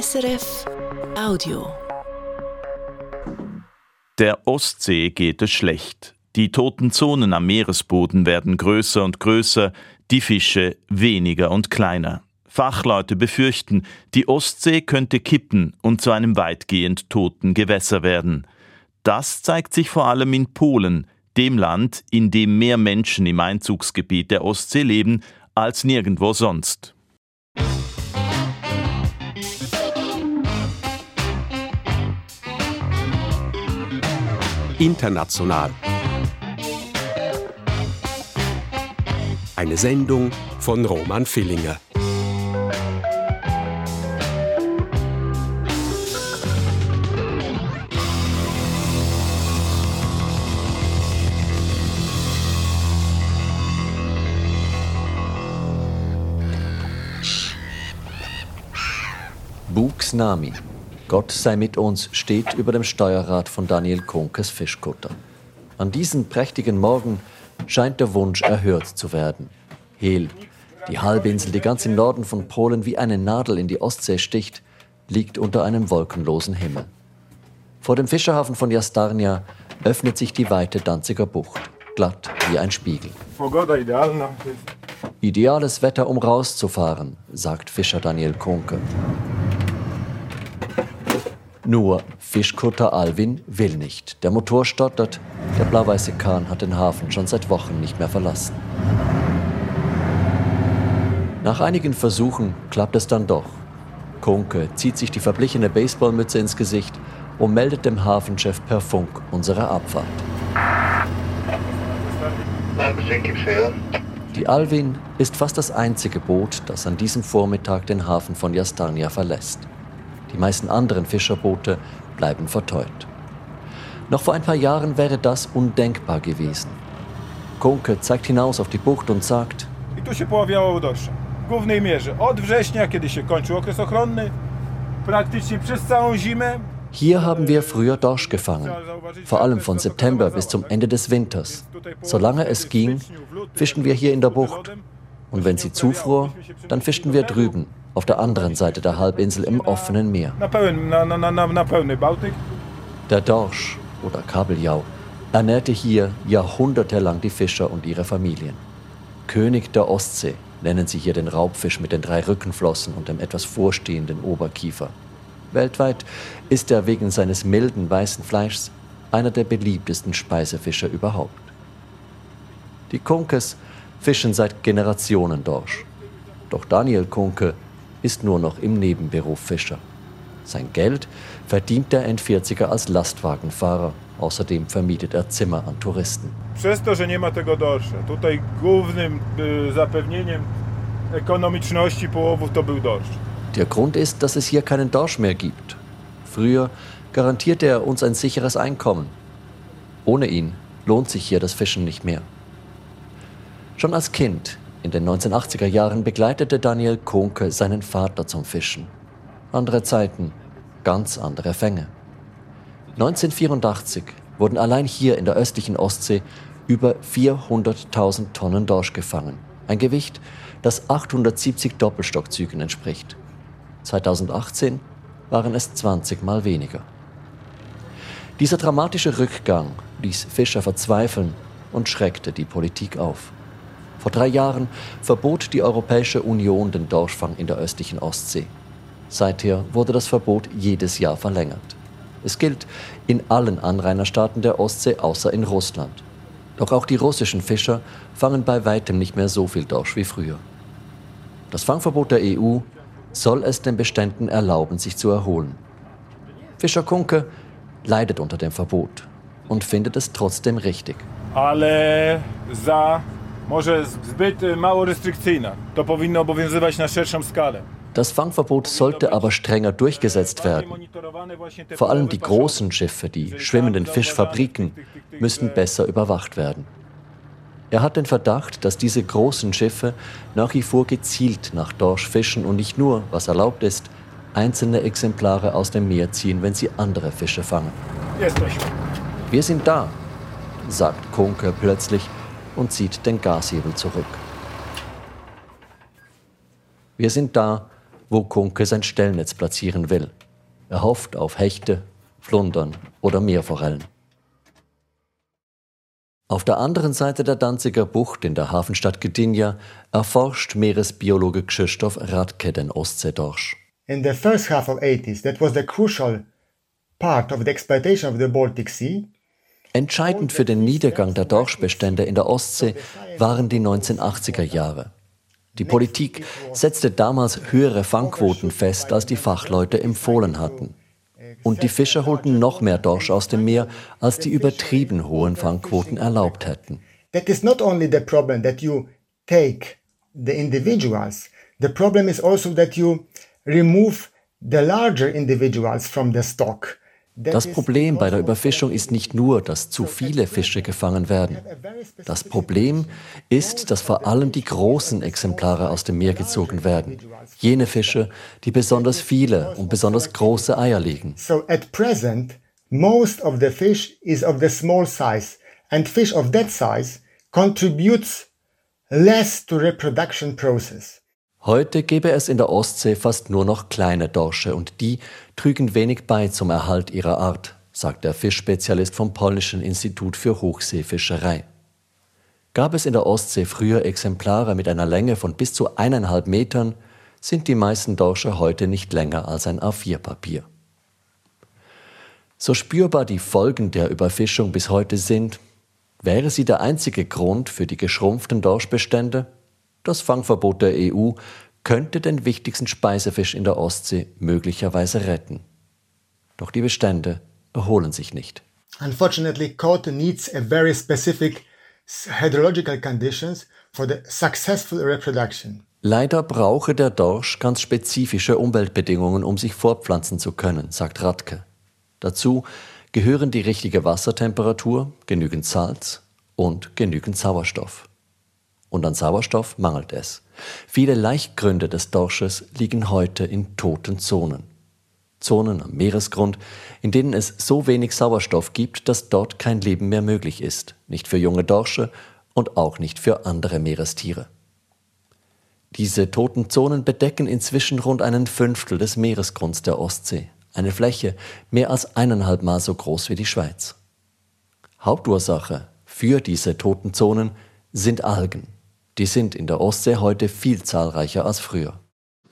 SRF Audio. Der Ostsee geht es schlecht. Die toten Zonen am Meeresboden werden größer und größer, die Fische weniger und kleiner. Fachleute befürchten, die Ostsee könnte kippen und zu einem weitgehend toten Gewässer werden. Das zeigt sich vor allem in Polen, dem Land, in dem mehr Menschen im Einzugsgebiet der Ostsee leben als nirgendwo sonst. International. Eine Sendung von Roman Fillinger. Buxnami. Gott sei mit uns steht über dem Steuerrad von Daniel Kunkes Fischkutter. An diesem prächtigen Morgen scheint der Wunsch erhört zu werden. Hel, die Halbinsel, die ganz im Norden von Polen wie eine Nadel in die Ostsee sticht, liegt unter einem wolkenlosen Himmel. Vor dem Fischerhafen von Jastarnia öffnet sich die weite Danziger Bucht, glatt wie ein Spiegel. Ideales Wetter, um rauszufahren, sagt Fischer Daniel Kunke. Nur Fischkutter Alvin will nicht. Der Motor stottert. Der blau-weiße Kahn hat den Hafen schon seit Wochen nicht mehr verlassen. Nach einigen Versuchen klappt es dann doch. Kunke zieht sich die verblichene Baseballmütze ins Gesicht und meldet dem Hafenchef per Funk unsere Abfahrt. Die Alvin ist fast das einzige Boot, das an diesem Vormittag den Hafen von Jastarnia verlässt. Die meisten anderen Fischerboote bleiben verteut. Noch vor ein paar Jahren wäre das undenkbar gewesen. Kunke zeigt hinaus auf die Bucht und sagt, hier haben wir früher Dorsch gefangen, vor allem von September bis zum Ende des Winters. Solange es ging, fischten wir hier in der Bucht. Und wenn sie zufror, dann fischten wir drüben, auf der anderen Seite der Halbinsel im offenen Meer. Der Dorsch oder Kabeljau ernährte hier jahrhundertelang die Fischer und ihre Familien. König der Ostsee nennen sie hier den Raubfisch mit den drei Rückenflossen und dem etwas vorstehenden Oberkiefer. Weltweit ist er wegen seines milden weißen Fleischs einer der beliebtesten Speisefischer überhaupt. Die Kunkes fischen seit Generationen Dorsch. Doch Daniel Kunke ist nur noch im Nebenberuf Fischer. Sein Geld verdient der N40er als Lastwagenfahrer. Außerdem vermietet er Zimmer an Touristen. Przez to, że nie ma tego dorsza, tutaj głównym zapewnieniem ekonomiczności połowów to był dorsz. Der Grund ist, dass es hier keinen Dorsch mehr gibt. Früher garantierte er uns ein sicheres Einkommen. Ohne ihn lohnt sich hier das Fischen nicht mehr. Schon als Kind in den 1980er Jahren begleitete Daniel Kunke seinen Vater zum Fischen. Andere Zeiten, ganz andere Fänge. 1984 wurden allein hier in der östlichen Ostsee über 400.000 Tonnen Dorsch gefangen. Ein Gewicht, das 870 Doppelstockzügen entspricht. 2018 waren es 20 mal weniger. Dieser dramatische Rückgang ließ Fischer verzweifeln und schreckte die Politik auf. Vor drei Jahren verbot die Europäische Union den Dorschfang in der östlichen Ostsee. Seither wurde das Verbot jedes Jahr verlängert. Es gilt in allen Anrainerstaaten der Ostsee außer in Russland. Doch auch die russischen Fischer fangen bei weitem nicht mehr so viel Dorsch wie früher. Das Fangverbot der EU soll es den Beständen erlauben, sich zu erholen. Fischer Kunke leidet unter dem Verbot und findet es trotzdem richtig. Ale za może zbyt mało restrykcyjna. To powinno obowiązywać na szerszą skalę. Das Fangverbot sollte aber strenger durchgesetzt werden. Vor allem die großen Schiffe, die schwimmenden Fischfabriken, müssen besser überwacht werden. Er hat den Verdacht, dass diese großen Schiffe nach wie vor gezielt nach Dorsch fischen und nicht nur, was erlaubt ist, einzelne Exemplare aus dem Meer ziehen, wenn sie andere Fische fangen. Wir sind da, sagt Kunke plötzlich und zieht den Gashebel zurück. Wir sind da wo Kunke sein Stellnetz platzieren will. Er hofft auf Hechte, Flundern oder Meerforellen. Auf der anderen Seite der Danziger Bucht in der Hafenstadt Gdynia erforscht Meeresbiologe Krzysztof Radke den Ostseedorsch. In the first half of 80s, that was the crucial part of the exploitation of the Baltic Sea. Entscheidend für den Niedergang der Dorschbestände in der Ostsee waren die 1980er Jahre. Die Politik setzte damals höhere Fangquoten fest, als die Fachleute empfohlen hatten. Und die Fischer holten noch mehr Dorsch aus dem Meer, als die übertrieben hohen Fangquoten erlaubt hätten. That is not only the problem that you take the individuals, the problem is also that you remove the larger individuals from the stock. Das Problem bei der Überfischung ist nicht nur, dass zu viele Fische gefangen werden. Das Problem ist, dass vor allem die großen Exemplare aus dem Meer gezogen werden. Jene Fische, die besonders viele und besonders große Eier legen. So at present, most of the fish is of the small size and fish of that size contributes less to reproduction process. Heute gäbe es in der Ostsee fast nur noch kleine Dorsche und die trügen wenig bei zum Erhalt ihrer Art, sagt der Fischspezialist vom Polnischen Institut für Hochseefischerei. Gab es in der Ostsee früher Exemplare mit einer Länge von bis zu eineinhalb Metern, sind die meisten Dorsche heute nicht länger als ein A4-Papier. So spürbar die Folgen der Überfischung bis heute sind, wäre sie der einzige Grund für die geschrumpften Dorschbestände? Das Fangverbot der EU könnte den wichtigsten Speisefisch in der Ostsee möglicherweise retten. Doch die Bestände erholen sich nicht. Unfortunately, cod needs a very specific hydrological conditions for the successful reproduction. Leider brauche der Dorsch ganz spezifische Umweltbedingungen, um sich fortpflanzen zu können, sagt Radke. Dazu gehören die richtige Wassertemperatur, genügend Salz und genügend Sauerstoff und an Sauerstoff mangelt es. Viele Laichgründe des Dorsches liegen heute in toten Zonen. Zonen am Meeresgrund, in denen es so wenig Sauerstoff gibt, dass dort kein Leben mehr möglich ist, nicht für junge Dorsche und auch nicht für andere Meerestiere. Diese toten Zonen bedecken inzwischen rund einen Fünftel des Meeresgrunds der Ostsee, eine Fläche mehr als eineinhalb Mal so groß wie die Schweiz. Hauptursache für diese toten Zonen sind Algen. Die sind in der Ostsee heute viel zahlreicher als früher.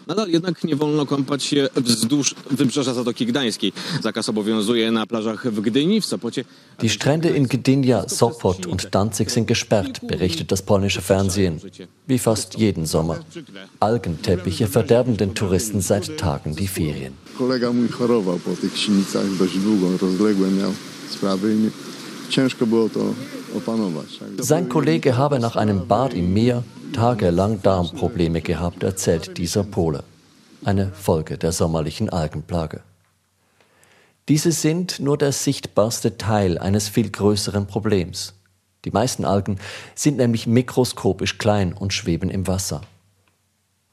Nadal jednak nie wolno kąpać się wzdłuż wybrzeża Zatoki Gdańskiej. Zakaz obowiązuje na plażach w Gdyni, w Sopocie. Die Strände in Gdynia, Sopot und Danzig sind gesperrt, berichtet das polnische Fernsehen. Wie fast jeden Sommer. Algenteppiche verderben den Touristen seit Tagen die Ferien. Kolega mój chorował po tych silnicach dość długo, rozległe miał sprawy sein Kollege habe nach einem Bad im Meer tagelang Darmprobleme gehabt, erzählt dieser Pole. Eine Folge der sommerlichen Algenplage. Diese sind nur der sichtbarste Teil eines viel größeren Problems. Die meisten Algen sind nämlich mikroskopisch klein und schweben im Wasser.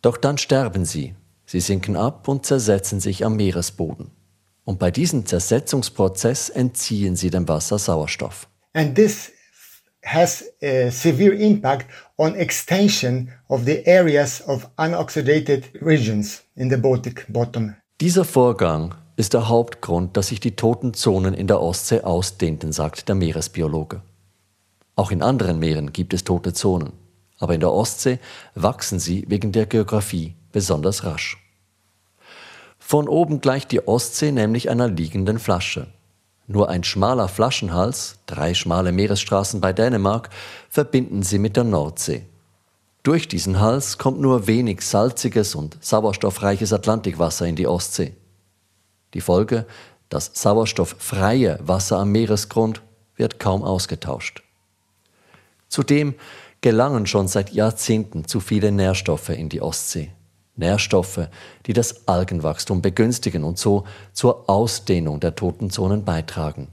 Doch dann sterben sie, sie sinken ab und zersetzen sich am Meeresboden. Und bei diesem Zersetzungsprozess entziehen sie dem Wasser Sauerstoff. And this has a severe impact on extension of the areas of unoxidated regions in the Baltic bottom. Dieser Vorgang ist der Hauptgrund, dass sich die toten Zonen in der Ostsee ausdehnten, sagt der Meeresbiologe. Auch in anderen Meeren gibt es tote Zonen, aber in der Ostsee wachsen sie wegen der Geografie besonders rasch. Von oben gleicht die Ostsee nämlich einer liegenden Flasche. Nur ein schmaler Flaschenhals, drei schmale Meeresstraßen bei Dänemark, verbinden sie mit der Nordsee. Durch diesen Hals kommt nur wenig salziges und sauerstoffreiches Atlantikwasser in die Ostsee. Die Folge, das sauerstofffreie Wasser am Meeresgrund wird kaum ausgetauscht. Zudem gelangen schon seit Jahrzehnten zu viele Nährstoffe in die Ostsee. Nährstoffe, die das Algenwachstum begünstigen und so zur Ausdehnung der toten Zonen beitragen.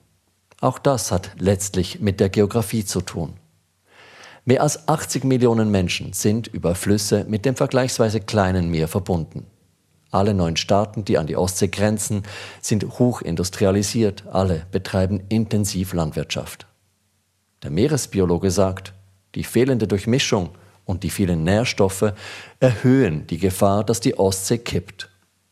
Auch das hat letztlich mit der Geografie zu tun. Mehr als 80 Millionen Menschen sind über Flüsse mit dem vergleichsweise kleinen Meer verbunden. Alle neun Staaten, die an die Ostsee grenzen, sind hochindustrialisiert, alle betreiben intensiv Landwirtschaft. Der Meeresbiologe sagt, die fehlende Durchmischung Und die vielen Nährstoffe erhöhen die Gefahr, dass die Ostsee kippt,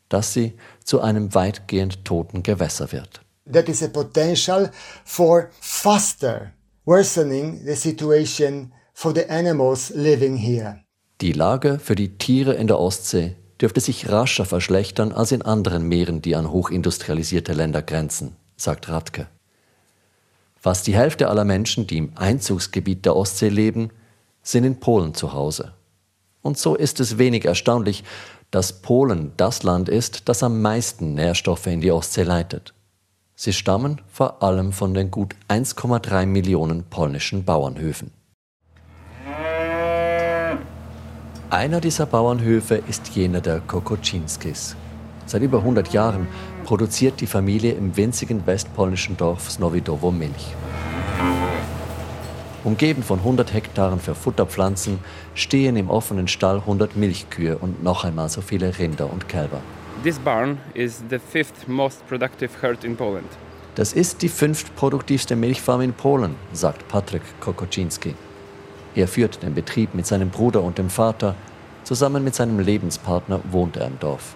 dass sie zu einem weitgehend toten Gewässer wird. That is a potential for faster worsening the situation for the animals living here. Die Lage für die Tiere in der Ostsee dürfte sich rascher verschlechtern als in anderen Meeren, die an hochindustrialisierte Länder grenzen, sagt Radke. Fast die Hälfte aller Menschen, die im Einzugsgebiet der Ostsee leben, sind in Polen zu Hause. Und so ist es wenig erstaunlich, dass Polen das Land ist, das am meisten Nährstoffe in die Ostsee leitet. Sie stammen vor allem von den gut 1,3 Millionen polnischen Bauernhöfen. Einer dieser Bauernhöfe ist jener der Kokoczynskis. Seit über 100 Jahren produziert die Familie im winzigen westpolnischen Dorf Snowidowo Milch. Umgeben von 100 Hektaren für Futterpflanzen stehen im offenen Stall 100 Milchkühe und noch einmal so viele Rinder und Kälber. This barn is the fifth most productive herd in Poland. Das ist die fünftproduktivste Milchfarm in Polen, sagt Patryk Kokoczynski. Er führt den Betrieb mit seinem Bruder und dem Vater. Zusammen mit seinem Lebenspartner wohnt er im Dorf.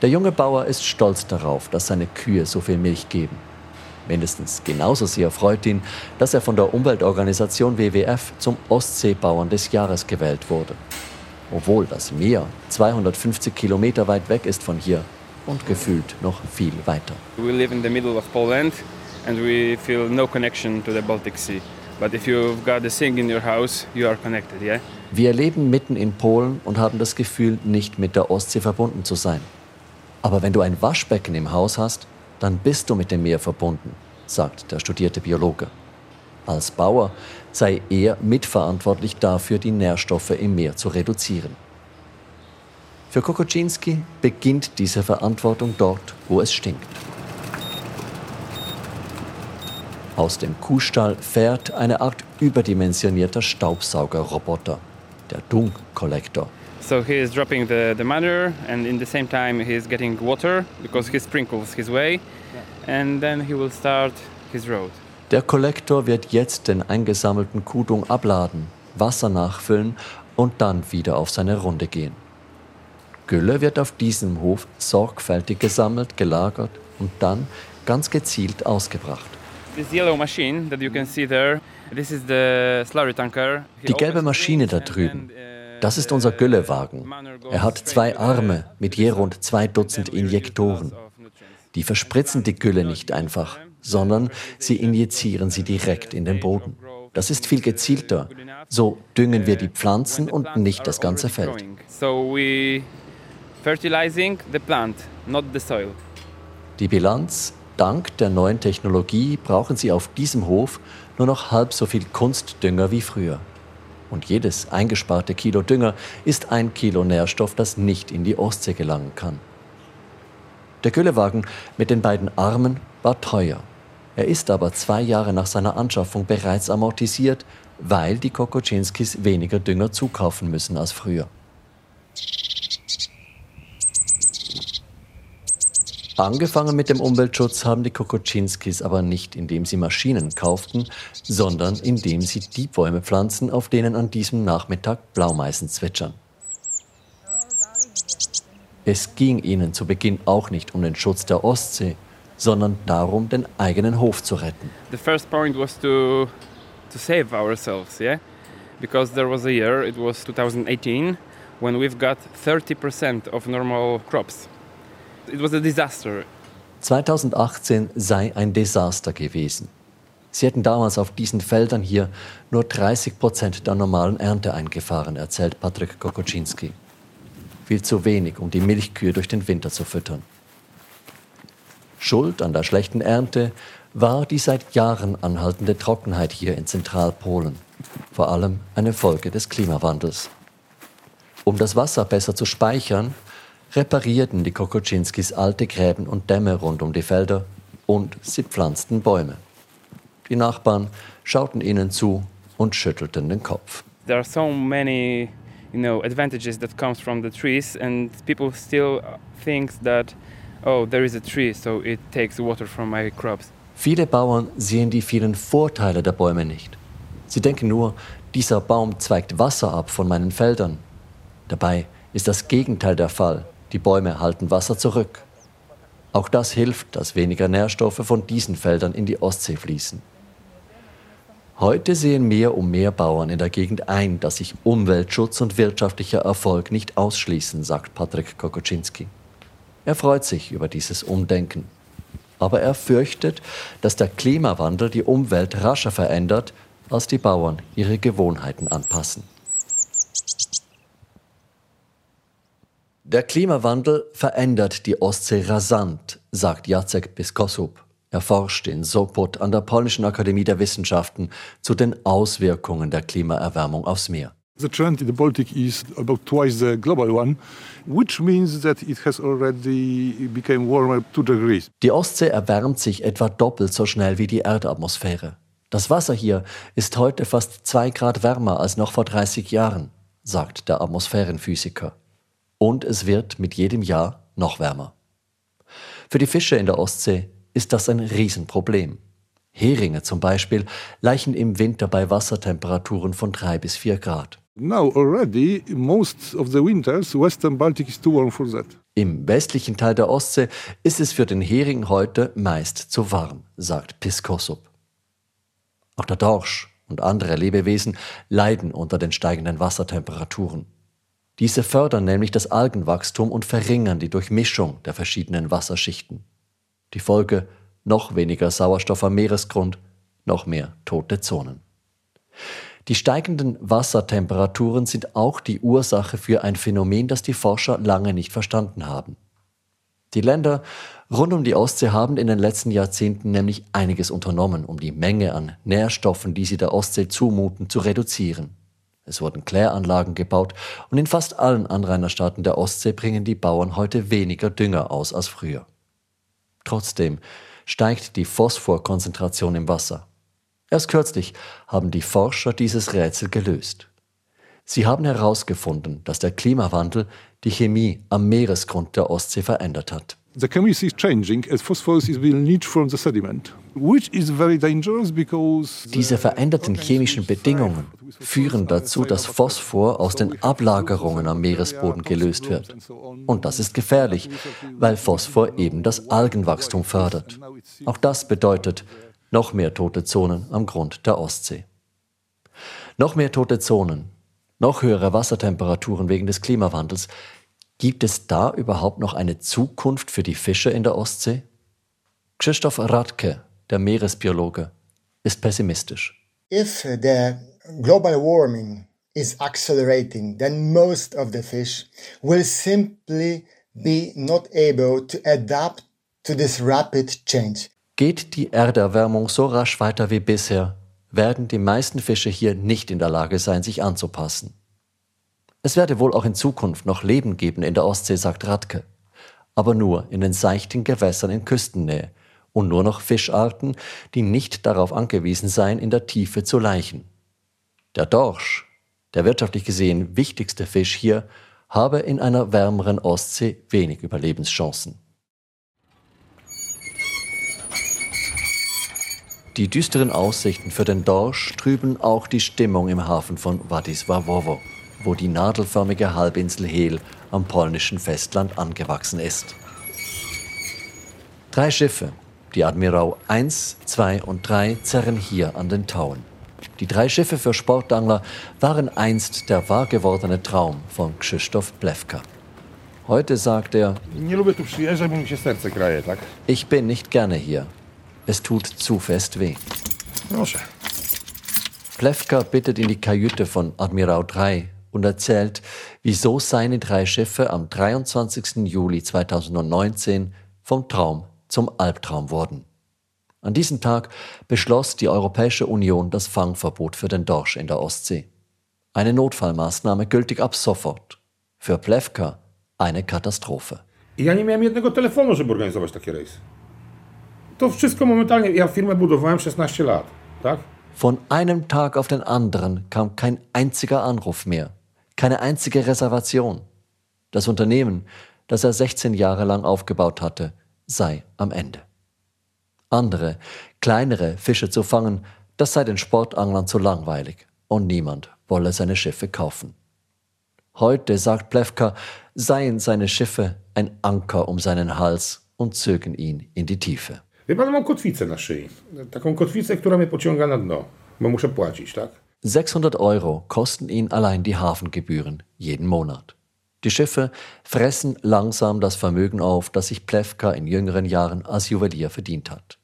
Der junge Bauer ist stolz darauf, dass seine Kühe so viel Milch geben. Mindestens genauso sehr freut ihn, dass er von der Umweltorganisation WWF zum Ostseebauern des Jahres gewählt wurde. Obwohl das Meer 250 Kilometer weit weg ist von hier und gefühlt noch viel weiter. We live in the middle of Poland and we feel no connection to the Baltic Sea. But if you've got a sink in your house, you are connected, yeah? Wir leben mitten in Polen und haben das Gefühl, nicht mit der Ostsee verbunden zu sein. Aber wenn du ein Waschbecken im Haus hast, dann bist du mit dem Meer verbunden, sagt der studierte Biologe. Als Bauer sei er mitverantwortlich dafür, die Nährstoffe im Meer zu reduzieren. Für Kokoczynski beginnt diese Verantwortung dort, wo es stinkt. Aus dem Kuhstall fährt eine Art überdimensionierter Staubsaugerroboter, der Dung-Kollektor. So he is dropping the, the manure and in the same time he is getting water because he sprinkles his way and then he will start his road. Der Kollektor wird jetzt den eingesammelten Kuhdung abladen, Wasser nachfüllen und dann wieder auf seine Runde gehen. Gülle wird auf diesem Hof sorgfältig gesammelt, gelagert und dann ganz gezielt ausgebracht. This yellow machine that you can see there, this is the slurry tanker. He Die gelbe Maschine da drüben, uh, das ist unser Güllewagen. Er hat zwei Arme mit je rund zwei Dutzend Injektoren. Die verspritzen die Gülle nicht einfach, sondern sie injizieren sie direkt in den Boden. Das ist viel gezielter. So düngen wir die Pflanzen und nicht das ganze Feld. Die Bilanz, dank der neuen Technologie brauchen sie auf diesem Hof nur noch halb so viel Kunstdünger wie früher. Und jedes eingesparte Kilo Dünger ist ein Kilo Nährstoff, das nicht in die Ostsee gelangen kann. Der Güllewagen mit den beiden Armen war teuer. Er ist aber zwei Jahre nach seiner Anschaffung bereits amortisiert, weil die Kokoczynskis weniger Dünger zukaufen müssen als früher. Angefangen mit dem Umweltschutz haben die Kokoczynskis aber nicht, indem sie Maschinen kauften, sondern indem sie die Bäume pflanzen, auf denen an diesem Nachmittag Blaumeisen zwitschern. Es ging ihnen zu Beginn auch nicht um den Schutz der Ostsee, sondern darum, den eigenen Hof zu retten. The first point was to to save ourselves, yeah, because there was a year, it was 2018, when we've got 30% of normal crops. It was a disaster. 2018 sei ein Desaster gewesen. Sie hätten damals auf diesen Feldern hier nur 30 Prozent der normalen Ernte eingefahren, erzählt Patrick Kokoczynski. Viel zu wenig, um die Milchkühe durch den Winter zu füttern. Schuld an der schlechten Ernte war die seit Jahren anhaltende Trockenheit hier in Zentralpolen, vor allem eine Folge des Klimawandels. Um das Wasser besser zu speichern, reparierten die Kokoczynskis alte Gräben und Dämme rund um die Felder und sie pflanzten Bäume. Die Nachbarn schauten ihnen zu und schüttelten den Kopf. There are so many, you know, advantages that comes from the trees, and people still think that, oh, there is a tree, so it takes water from my crops. Viele Bauern sehen die vielen Vorteile der Bäume nicht. Sie denken nur, dieser Baum zweigt Wasser ab von meinen Feldern. Dabei ist das Gegenteil der Fall. Die Bäume halten Wasser zurück. Auch das hilft, dass weniger Nährstoffe von diesen Feldern in die Ostsee fließen. Heute sehen mehr und mehr Bauern in der Gegend ein, dass sich Umweltschutz und wirtschaftlicher Erfolg nicht ausschließen, sagt Patrick Kokoczynski. Er freut sich über dieses Umdenken. Aber er fürchtet, dass der Klimawandel die Umwelt rascher verändert, als die Bauern ihre Gewohnheiten anpassen. Der Klimawandel verändert die Ostsee rasant, sagt Jacek Piskosub. Er forscht in Sopot an der Polnischen Akademie der Wissenschaften zu den Auswirkungen der Klimaerwärmung aufs Meer. The trend in the Baltic is about twice the global one, which means that it has already become warmer 2 degrees. Die Ostsee erwärmt sich etwa doppelt so schnell wie die Erdatmosphäre. Das Wasser hier ist heute fast zwei Grad wärmer als noch vor 30 Jahren, sagt der Atmosphärenphysiker. Und es wird mit jedem Jahr noch wärmer. Für die Fische in der Ostsee ist das ein Riesenproblem. Heringe zum Beispiel laichen im Winter bei Wassertemperaturen von drei bis vier Grad. Now already most of the winters western Baltic is too warm for that. Im westlichen Teil der Ostsee ist es für den Hering heute meist zu warm, sagt Piskosub. Auch der Dorsch und andere Lebewesen leiden unter den steigenden Wassertemperaturen. Diese fördern nämlich das Algenwachstum und verringern die Durchmischung der verschiedenen Wasserschichten. Die Folge noch weniger Sauerstoff am Meeresgrund, noch mehr tote Zonen. Die steigenden Wassertemperaturen sind auch die Ursache für ein Phänomen, das die Forscher lange nicht verstanden haben. Die Länder rund um die Ostsee haben in den letzten Jahrzehnten nämlich einiges unternommen, um die Menge an Nährstoffen, die sie der Ostsee zumuten, zu reduzieren. Es wurden Kläranlagen gebaut und in fast allen Anrainerstaaten der Ostsee bringen die Bauern heute weniger Dünger aus als früher. Trotzdem steigt die Phosphorkonzentration im Wasser. Erst kürzlich haben die Forscher dieses Rätsel gelöst. Sie haben herausgefunden, dass der Klimawandel die Chemie am Meeresgrund der Ostsee verändert hat. The chemistry is changing as phosphorus is being leached from the sediment, Diese veränderten chemischen Bedingungen führen dazu, dass Phosphor aus den Ablagerungen am Meeresboden gelöst wird. Und das ist gefährlich, weil Phosphor eben das Algenwachstum fördert. Auch das bedeutet noch mehr tote Zonen am Grund der Ostsee. Noch mehr tote Zonen, noch höhere Wassertemperaturen wegen des Klimawandels Gibt es da überhaupt noch eine Zukunft für die Fische in der Ostsee? Krzysztof Radke, der Meeresbiologe, ist pessimistisch. If the global warming is accelerating, then most of the fish will simply be not able to adapt to this rapid change. Geht die Erderwärmung so rasch weiter wie bisher, werden die meisten Fische hier nicht in der Lage sein, sich anzupassen. Es werde wohl auch in Zukunft noch Leben geben in der Ostsee, sagt Radke, aber nur in den seichten Gewässern in Küstennähe und nur noch Fischarten, die nicht darauf angewiesen seien, in der Tiefe zu laichen. Der Dorsch, der wirtschaftlich gesehen wichtigste Fisch hier, habe in einer wärmeren Ostsee wenig Überlebenschancen. Die düsteren Aussichten für den Dorsch trüben auch die Stimmung im Hafen von Wadisławowo wo die nadelförmige Halbinsel Hel am polnischen Festland angewachsen ist. Drei Schiffe, die Admirau 1, 2 und 3, zerren hier an den Tauen. Die drei Schiffe für Sportangler waren einst der wahr gewordene Traum von Krzysztof Plewka. Heute sagt er, ich bin nicht gerne hier. Es tut zu fest weh. Plewka bittet in die Kajüte von Admirau 3, und erzählt, wieso seine drei Schiffe am 23. Juli 2019 vom Traum zum Albtraum wurden. An diesem Tag beschloss die Europäische Union das Fangverbot für den Dorsch in der Ostsee. Eine Notfallmaßnahme gültig ab sofort. Für Plewka eine Katastrophe. Ja nie miałem jednego telefonu, żeby organizować takie rejsy. To wszystko momentalnie. Ja firmę budowałem 16 lat, tak? Von einem Tag auf den anderen kam kein einziger Anruf mehr keine einzige Reservation. Das Unternehmen, das er 16 Jahre lang aufgebaut hatte, sei am Ende. Andere, kleinere Fische zu fangen, Das sei den Sportanglern zu langweilig und niemand wolle seine Schiffe kaufen. Heute, sagt Plewka, seien seine Schiffe ein Anker um seinen Hals und zögen ihn in die Tiefe. Wie pan, mam kotwicę na szyi. Taką kotwicę, która mnie pociąga na dno, bo muszę płacić, tak? 600 Euro kosten ihn allein die Hafengebühren jeden Monat. Die Schiffe fressen langsam das Vermögen auf, das sich Plewka in jüngeren Jahren als Juwelier verdient hat.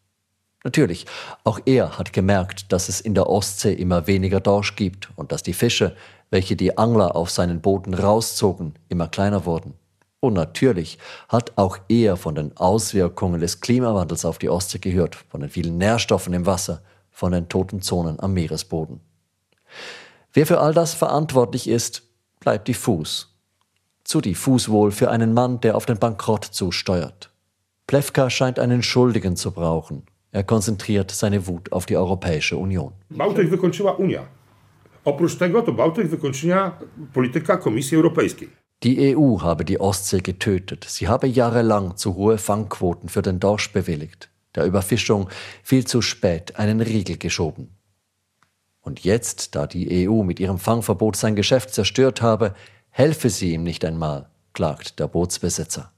Natürlich, auch er hat gemerkt, dass es in der Ostsee immer weniger Dorsch gibt und dass die Fische, welche die Angler auf seinen Booten rauszogen, immer kleiner wurden. Und natürlich hat auch er von den Auswirkungen des Klimawandels auf die Ostsee gehört, von den vielen Nährstoffen im Wasser, von den toten Zonen am Meeresboden. Wer für all das verantwortlich ist, bleibt diffus. Zu diffus wohl für einen Mann, der auf den Bankrott zusteuert. Plewka scheint einen Schuldigen zu brauchen. Er konzentriert seine Wut auf die Europäische Union. Bałtyk wykończyła Unia. Oprócz tego to Bałtyk wykończyła polityka Komisji Europejskiej. Die EU habe die Ostsee getötet. Sie habe jahrelang zu hohe Fangquoten für den Dorsch bewilligt, der Überfischung viel zu spät einen Riegel geschoben. Und jetzt, da die EU mit ihrem Fangverbot sein Geschäft zerstört habe, helfe sie ihm nicht einmal, klagt der Bootsbesitzer.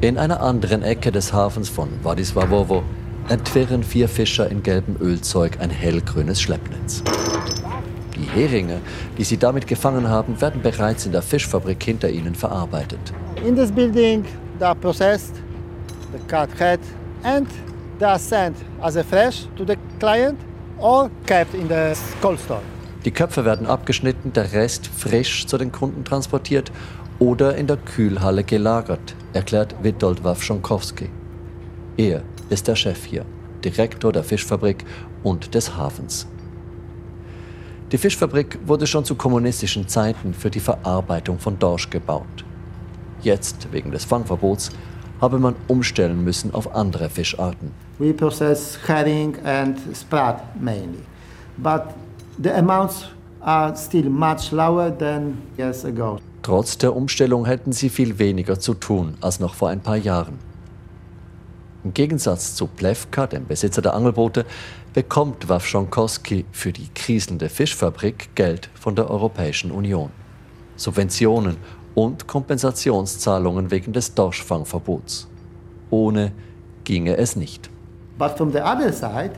In einer anderen Ecke des Hafens von Władysławowo entwirren vier Fischer in gelbem Ölzeug ein hellgrünes Schleppnetz. Die Heringe, die sie damit gefangen haben, werden bereits in der Fischfabrik hinter ihnen verarbeitet. In this building, they are processed, the cut head, and they sent as a fresh to the client or kept in the cold store. Die Köpfe werden abgeschnitten, der Rest frisch zu den Kunden transportiert oder in der Kühlhalle gelagert, erklärt Witold Wawschonkowski. Er ist der Chef hier, Direktor der Fischfabrik und des Hafens. Die Fischfabrik wurde schon zu kommunistischen Zeiten für die Verarbeitung von Dorsch gebaut. Jetzt, wegen des Fangverbots, habe man umstellen müssen auf andere Fischarten. We process herring and sprat mainly, but the amounts are still much lower than years ago. Trotz der Umstellung hätten sie viel weniger zu tun als noch vor ein paar Jahren. Im Gegensatz zu Plewka, dem Besitzer der Angelboote, bekommt Wawschonkowski für die kriselnde Fischfabrik Geld von der Europäischen Union. Subventionen und Kompensationszahlungen wegen des Dorschfangverbots. Ohne ginge es nicht. But from the other side,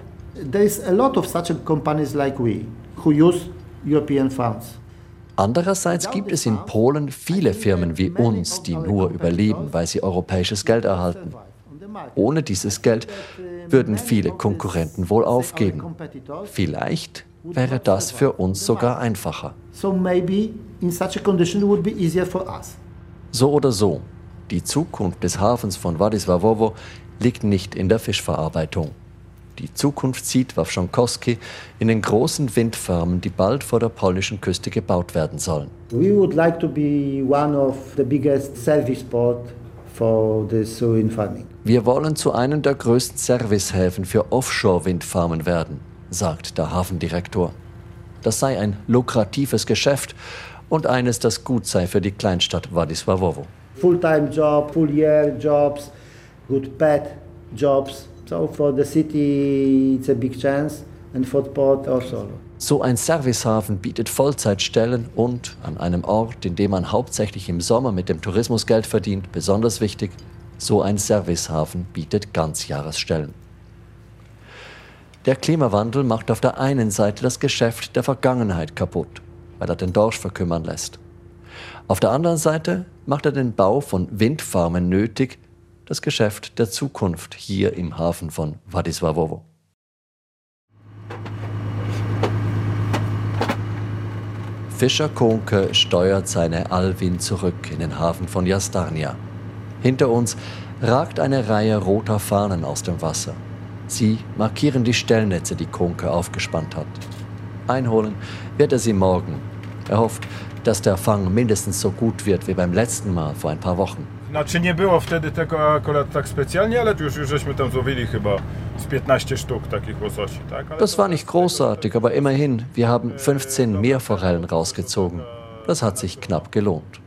there is a lot of such companies like we who use European funds. Andererseits gibt es in Polen viele Firmen wie uns, die nur überleben, weil sie europäisches Geld erhalten. Ohne dieses Geld würden viele Konkurrenten wohl aufgeben. Vielleicht wäre das für uns sogar einfacher. So oder so, die Zukunft des Hafens von Władysławowo liegt nicht in der Fischverarbeitung. Die Zukunft sieht Wawschonkowski in den großen Windfarmen, die bald vor der polnischen Küste gebaut werden sollen. We would like to be one of the biggest service port for this wind farming. Wir wollen zu einem der größten Servicehäfen für Offshore-Windfarmen werden, sagt der Hafendirektor. Das sei ein lukratives Geschäft und eines, das gut sei für die Kleinstadt Władysławowo. Full-time job, full-year jobs, good paid jobs. So for the city it's a big chance and for the port also. So ein Servicehafen bietet Vollzeitstellen und an einem Ort, in dem man hauptsächlich im Sommer mit dem Tourismus Geld verdient, besonders wichtig, so ein Servicehafen bietet Ganzjahresstellen. Der Klimawandel macht auf der einen Seite das Geschäft der Vergangenheit kaputt, weil er den Dorsch verkümmern lässt. Auf der anderen Seite macht er den Bau von Windfarmen nötig, das Geschäft der Zukunft hier im Hafen von Władysławowo. Fischer Konke steuert seine Alvin zurück in den Hafen von Jastarnia. Hinter uns ragt eine Reihe roter Fahnen aus dem Wasser. Sie markieren die Stellnetze, die Konke aufgespannt hat. Einholen wird er sie morgen. Er hofft, dass der Fang mindestens so gut wird wie beim letzten Mal vor ein paar Wochen. Znaczy nie było wtedy tego akurat tak specjalnie, ale już, już żeśmy tam złowili chyba z 15 sztuk takich łososi, tak? Ale Das war nicht großartig, aber immerhin, wir haben 15 Meerforellen rausgezogen. Das hat sich knapp gelohnt.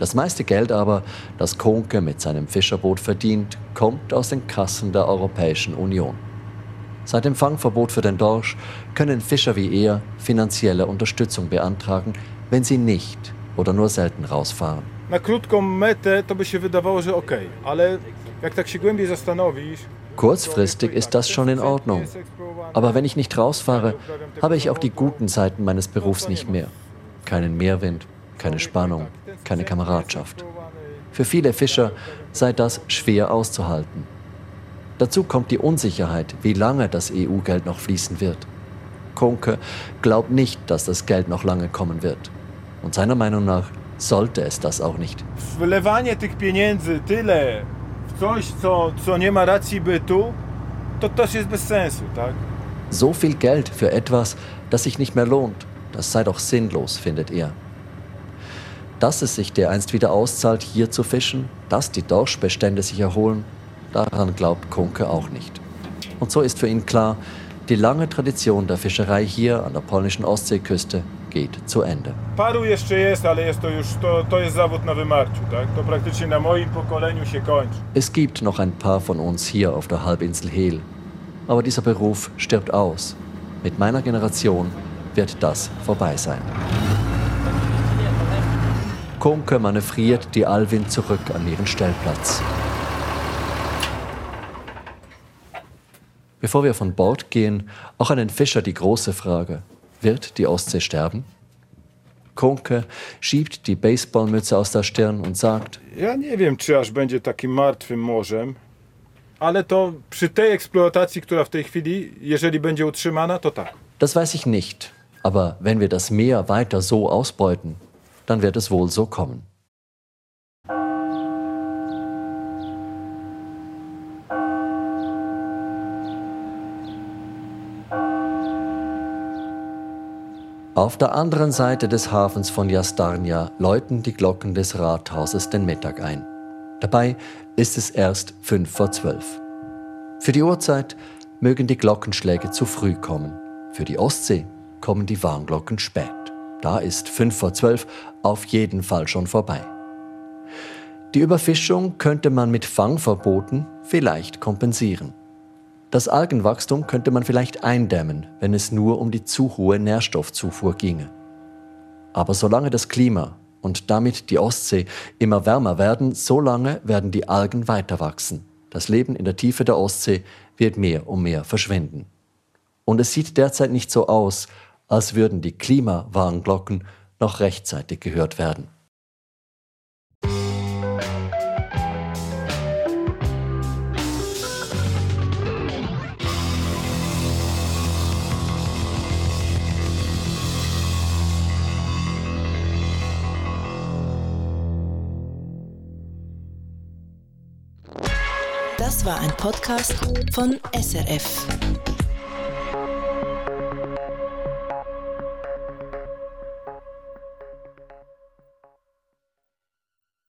Das meiste Geld aber, das Konke mit seinem Fischerboot verdient, kommt aus den Kassen der Europäischen Union. Seit dem Fangverbot für den Dorsch können Fischer wie er finanzielle Unterstützung beantragen, wenn sie nicht oder nur selten rausfahren. Na krótką metę to by się wydawało, że okej, ale jak tak się głębiej zastanowisz, Kurzfristig ist das schon in Ordnung. Aber wenn ich nicht rausfahre, habe ich auch die guten Seiten meines Berufs nicht mehr. Keinen Mehrwind, keine Spannung, keine Kameradschaft. Für viele Fischer sei das schwer auszuhalten. Dazu kommt die Unsicherheit, wie lange das EU-Geld noch fließen wird. Kunke glaubt nicht, dass das Geld noch lange kommen wird. Und seiner Meinung nach sollte es das auch nicht. wlewanie tych pieniędzy tyle w coś, co, co nie ma racji bytu, to też jest bez sensu, tak? So viel Geld für etwas, das sich nicht mehr lohnt, das sei doch sinnlos, findet er. Dass es sich dereinst wieder auszahlt, hier zu fischen, dass die Dorschbestände sich erholen, daran glaubt Kunke auch nicht. Und so ist für ihn klar, die lange Tradition der Fischerei hier an der polnischen Ostseeküste geht zu Ende. Paru jeszcze jest, ale jest to już, to, to jest zawód na wymarciu, tak? To praktycznie na moim pokoleniu się kończy. Es gibt noch ein paar von uns hier auf der Halbinsel Hel, aber dieser Beruf stirbt aus. Mit meiner Generation wird das vorbei sein. Kunke manövriert die Alvin zurück an ihren Stellplatz. Bevor wir von Bord gehen, auch an den Fischer die große Frage. Wird die Ostsee sterben? Kunke schiebt die Baseballmütze aus der Stirn und sagt, Ja nie wiem, czy aż będzie takim martwym morzem, ale to przy tej eksploatacji, która w tej chwili, jeżeli będzie utrzymana, to tak. das weiß ich nicht, aber wenn wir das Meer weiter so ausbeuten, dann wird es wohl so kommen. Auf der anderen Seite des Hafens von Jastarnia läuten die Glocken des Rathauses den Mittag ein. Dabei ist es erst fünf vor zwölf. Für die Uhrzeit mögen die Glockenschläge zu früh kommen. Für die Ostsee kommen die Warnglocken spät. Da ist fünf vor zwölf auf jeden Fall schon vorbei. Die Überfischung könnte man mit Fangverboten vielleicht kompensieren. Das Algenwachstum könnte man vielleicht eindämmen, wenn es nur um die zu hohe Nährstoffzufuhr ginge. Aber solange das Klima und damit die Ostsee immer wärmer werden, solange werden die Algen weiter wachsen. Das Leben in der Tiefe der Ostsee wird mehr und mehr verschwinden. Und es sieht derzeit nicht so aus, als würden die Klimawarnglocken noch rechtzeitig gehört werden. Das war ein Podcast von SRF.